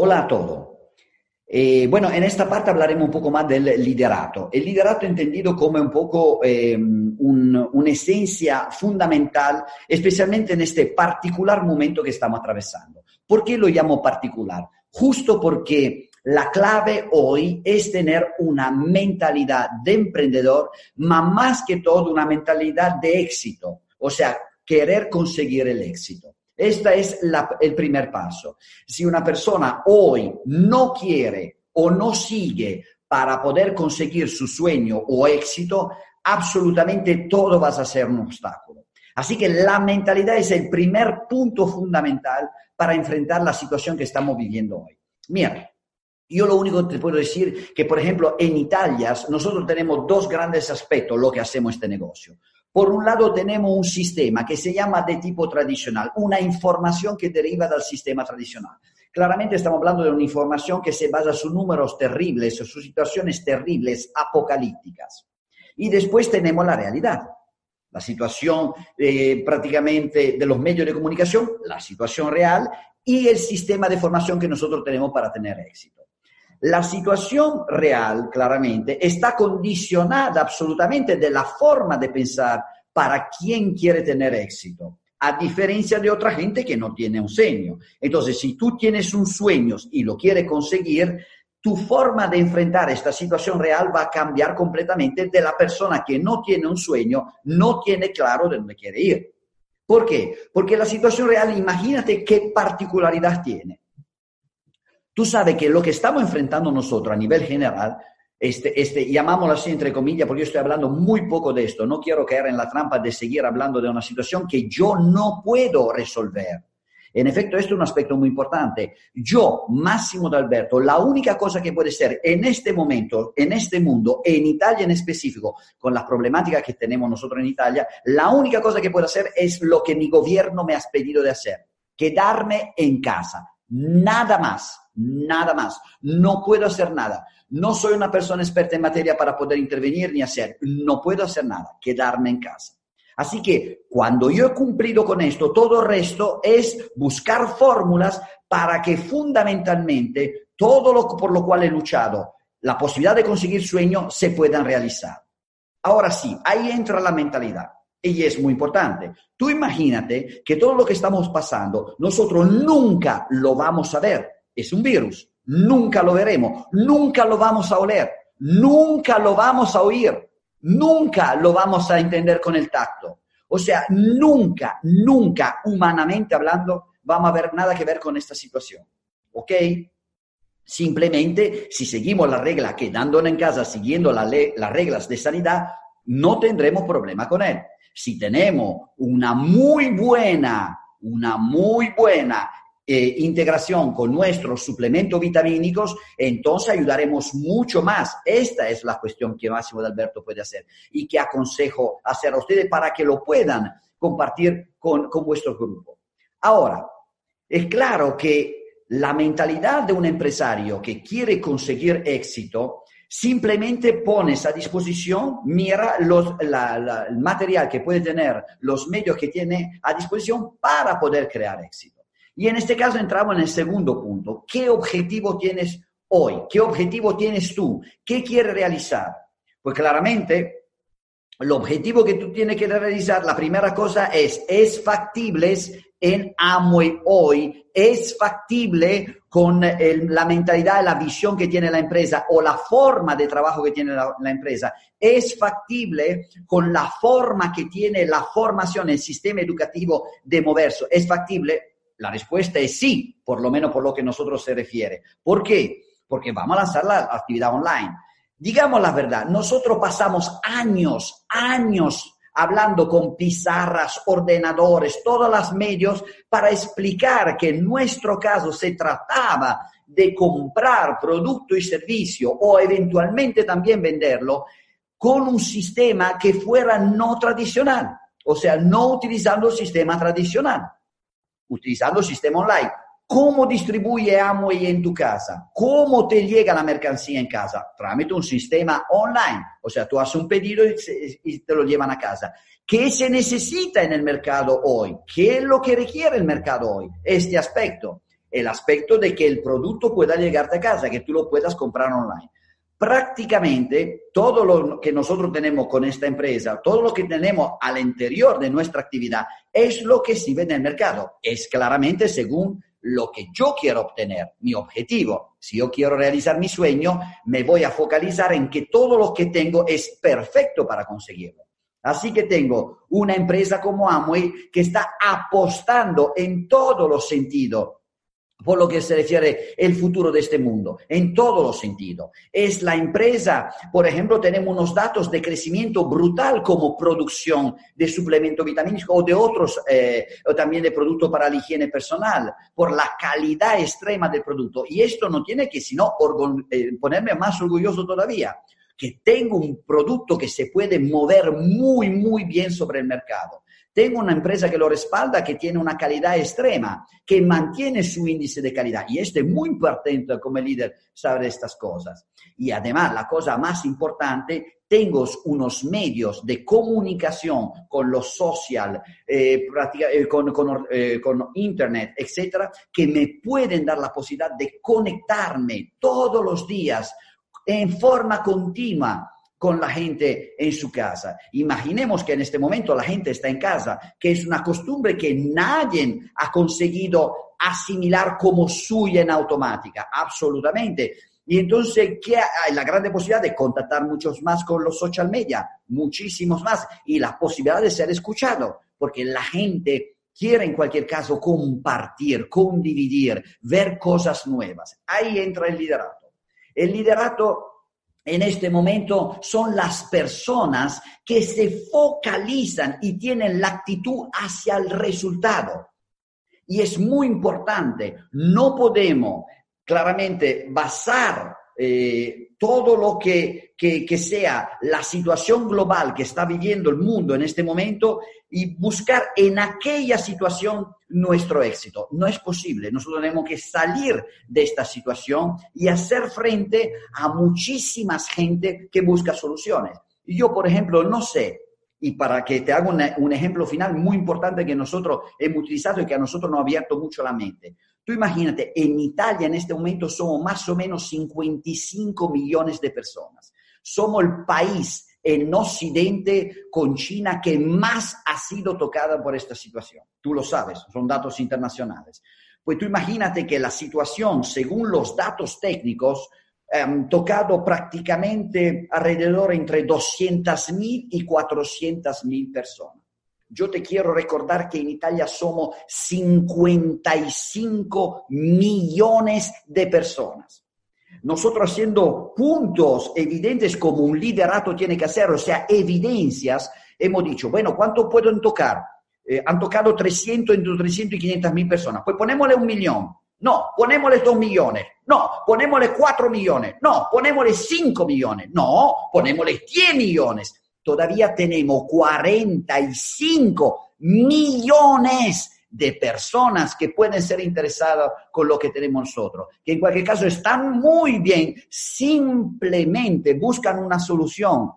Hola a todos. Eh, bueno, en esta parte hablaremos un poco más del liderato. El liderato entendido como un poco eh, un, una esencia fundamental, especialmente en este particular momento que estamos atravesando. ¿Por qué lo llamo particular? Justo porque la clave hoy es tener una mentalidad de emprendedor, más más que todo una mentalidad de éxito, o sea, querer conseguir el éxito. Este es la, el primer paso. Si una persona hoy no quiere o no sigue para poder conseguir su sueño o éxito, absolutamente todo va a ser un obstáculo. Así que la mentalidad es el primer punto fundamental para enfrentar la situación que estamos viviendo hoy. Mira, yo lo único que te puedo decir que, por ejemplo, en Italia nosotros tenemos dos grandes aspectos lo que hacemos este negocio. Por un lado tenemos un sistema que se llama de tipo tradicional, una información que deriva del sistema tradicional. Claramente estamos hablando de una información que se basa en números terribles, sus situaciones terribles, apocalípticas. Y después tenemos la realidad, la situación eh, prácticamente de los medios de comunicación, la situación real y el sistema de formación que nosotros tenemos para tener éxito. La situación real, claramente, está condicionada absolutamente de la forma de pensar para quien quiere tener éxito, a diferencia de otra gente que no tiene un sueño. Entonces, si tú tienes un sueño y lo quieres conseguir, tu forma de enfrentar esta situación real va a cambiar completamente de la persona que no tiene un sueño, no tiene claro de dónde quiere ir. ¿Por qué? Porque la situación real, imagínate qué particularidad tiene. Tú sabes que lo que estamos enfrentando nosotros a nivel general, este, este, llamámoslo así entre comillas, porque yo estoy hablando muy poco de esto, no quiero caer en la trampa de seguir hablando de una situación que yo no puedo resolver. En efecto, esto es un aspecto muy importante. Yo, Máximo D'Alberto, la única cosa que puede ser en este momento, en este mundo, en Italia en específico, con las problemáticas que tenemos nosotros en Italia, la única cosa que puedo hacer es lo que mi gobierno me ha pedido de hacer, quedarme en casa, nada más nada más. No puedo hacer nada. No soy una persona experta en materia para poder intervenir ni hacer. No puedo hacer nada, quedarme en casa. Así que cuando yo he cumplido con esto, todo el resto es buscar fórmulas para que fundamentalmente todo lo por lo cual he luchado, la posibilidad de conseguir sueños, se puedan realizar. Ahora sí, ahí entra la mentalidad. Y es muy importante. Tú imagínate que todo lo que estamos pasando, nosotros nunca lo vamos a ver es un virus. Nunca lo veremos, nunca lo vamos a oler, nunca lo vamos a oír, nunca lo vamos a entender con el tacto. O sea, nunca, nunca, humanamente hablando, vamos a ver nada que ver con esta situación. ¿Ok? Simplemente, si seguimos la regla quedándonos en casa, siguiendo las reglas de sanidad, no tendremos problema con él. Si tenemos una muy buena, una muy buena eh, integración con nuestros suplementos vitamínicos, entonces ayudaremos mucho más. Esta es la cuestión que Máximo de Alberto puede hacer y que aconsejo hacer a ustedes para que lo puedan compartir con, con vuestro grupo. Ahora, es claro que la mentalidad de un empresario que quiere conseguir éxito simplemente pones a disposición, mira los, el material que puede tener, los medios que tiene a disposición para poder crear éxito. Y en este caso entramos en el segundo punto. ¿Qué objetivo tienes hoy? ¿Qué objetivo tienes tú? ¿Qué quieres realizar? Pues claramente, el objetivo que tú tienes que realizar, la primera cosa es, es factible en Amway hoy, es factible con la mentalidad, la visión que tiene la empresa o la forma de trabajo que tiene la, la, empresa, es factible con la forma que tiene la formación, el sistema educativo de moverse, es factible la respuesta es sí, por lo menos por lo que nosotros se refiere. ¿Por qué? Porque vamos a lanzar la actividad online. Digamos la verdad, nosotros pasamos años, años hablando con pizarras, ordenadores, todos los medios para explicar que en nuestro caso se trataba de comprar producto y servicio o eventualmente también venderlo con un sistema que fuera no tradicional, o sea, no utilizando el sistema tradicional utilizando el sistema online. ¿Cómo distribuye Amway en tu casa? ¿Cómo te llega la mercancía en casa? Trámite un sistema online. O sea, tú haces un pedido y te lo llevan a casa. ¿Qué se necesita en el mercado hoy? ¿Qué es lo que requiere el mercado hoy? Este aspecto. el aspecto de que el producto pueda llegarte a casa, que tú lo puedas comprar online. Prácticamente todo lo que nosotros tenemos con esta empresa, todo lo que tenemos al interior de nuestra actividad, es lo que se ve en el mercado. Es claramente según lo que yo quiero obtener, mi objetivo. Si yo quiero realizar mi sueño, me voy a focalizar en que todo lo que tengo es perfecto para conseguirlo. Así que tengo una empresa como Amway que está apostando en todos los sentidos por lo que se refiere el futuro de este mundo, en todos los sentidos. Es la empresa, por ejemplo, tenemos unos datos de crecimiento brutal como producción de suplemento vitamínico o de otros, eh, o también de productos para la higiene personal, por la calidad extrema del producto. Y esto no tiene que sino eh, ponerme más orgulloso todavía, que tengo un producto que se puede mover muy, muy bien sobre el mercado tengo una empresa que lo respalda, que tiene una calidad extrema, que mantiene su índice de calidad. Y esto es muy importante como líder saber estas cosas. Y además, la cosa más importante, tengo unos medios de comunicación con los social, eh, eh, con, eh, con, internet, etcétera, que me pueden dar la posibilidad de conectarme todos los días en forma continua con la gente en su casa. Imaginemos que en este momento la gente está en casa, que es una costumbre que nadie ha conseguido asimilar como suya en automática, absolutamente. Y entonces, ¿qué hay? La grande posibilidad de contactar muchos más con los social media, muchísimos más, y la posibilidad de ser escuchado, porque la gente quiere en cualquier caso compartir, condividir, ver cosas nuevas. Ahí entra el liderato. El liderato en este momento son las personas que se focalizan y tienen la actitud hacia el resultado. Y es muy importante, no podemos claramente basar eh, todo lo que, que, sea la situación global que está viviendo el mundo en este momento y buscar en aquella situación nuestro éxito. No es posible. Nosotros tenemos que salir de esta situación y hacer frente a muchísimas gente que busca soluciones. Y yo, por ejemplo, no sé, y para que te haga un ejemplo final muy importante que nosotros hemos utilizado y que a nosotros nos ha abierto mucho la mente. Tú imagínate, en Italia en este momento somos más o menos 55 millones de personas. Somos el país en Occidente con China que más ha sido tocada por esta situación. Tú lo sabes, son datos internacionales. Pues tú imagínate que la situación, según los datos técnicos, ha tocado prácticamente alrededor entre 200.000 y 400.000 personas. Yo te quiero recordar que en Italia somos 55 millones de personas. Nosotros haciendo puntos evidentes como un liderato tiene que hacer, o sea, evidencias, hemos dicho, bueno, ¿cuánto pueden tocar? Eh, han tocado 300 entre 300 y 500 mil personas. Pues ponémosle un millón. No, ponémosle dos millones. No, ponémosle cuatro millones. No, ponémosle cinco millones. No, ponémosle 10 millones todavía tenemos 45 millones de personas que pueden ser interesadas con lo que tenemos nosotros, que en cualquier caso están muy bien, simplemente buscan una solución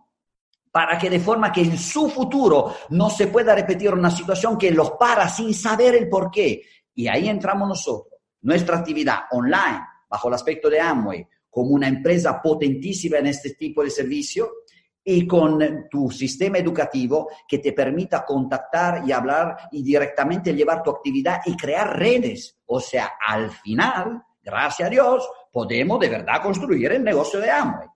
para que de forma que en su futuro no se pueda repetir una situación que los para sin saber el por qué. Y ahí entramos nosotros, nuestra actividad online, bajo el aspecto de Amway, como una empresa potentísima en este tipo de servicio, y con tu sistema educativo que te permita contactar y hablar y directamente llevar tu actividad y crear redes. O sea, al final, gracias a Dios, podemos de verdad construir el negocio de Amway.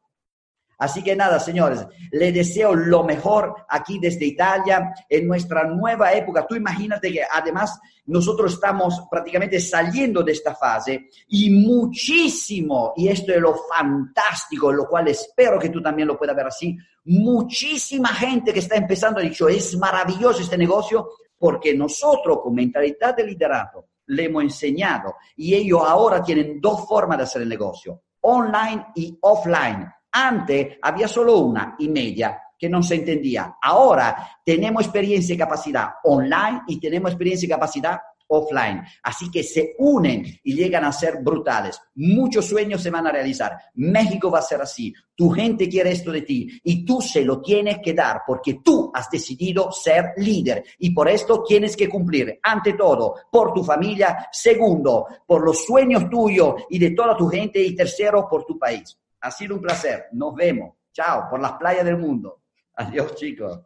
Así que nada, señores, le deseo lo mejor aquí desde Italia en nuestra nueva época. Tú imagínate que además nosotros estamos prácticamente saliendo de esta fase y muchísimo, y esto es lo fantástico, lo cual espero que tú también lo puedas ver así, muchísima gente que está empezando ha dicho, es maravilloso este negocio porque nosotros con mentalidad de liderazgo le hemos enseñado y ellos ahora tienen dos formas de hacer el negocio, online y offline antes había solo una y media que no se entendía. Ahora tenemos experiencia y capacidad online y tenemos experiencia y capacidad offline. Así que se unen y llegan a ser brutales. Muchos sueños se van a realizar. México va a ser así. Tu gente quiere esto de ti y tú se lo tienes que dar porque tú has decidido ser líder y por esto tienes que cumplir, ante todo, por tu familia, segundo, por los sueños tuyos y de toda tu gente y tercero, por tu país. Ha sido un placer. Nos vemos. Chao, por las playas del mundo. Adiós, chicos.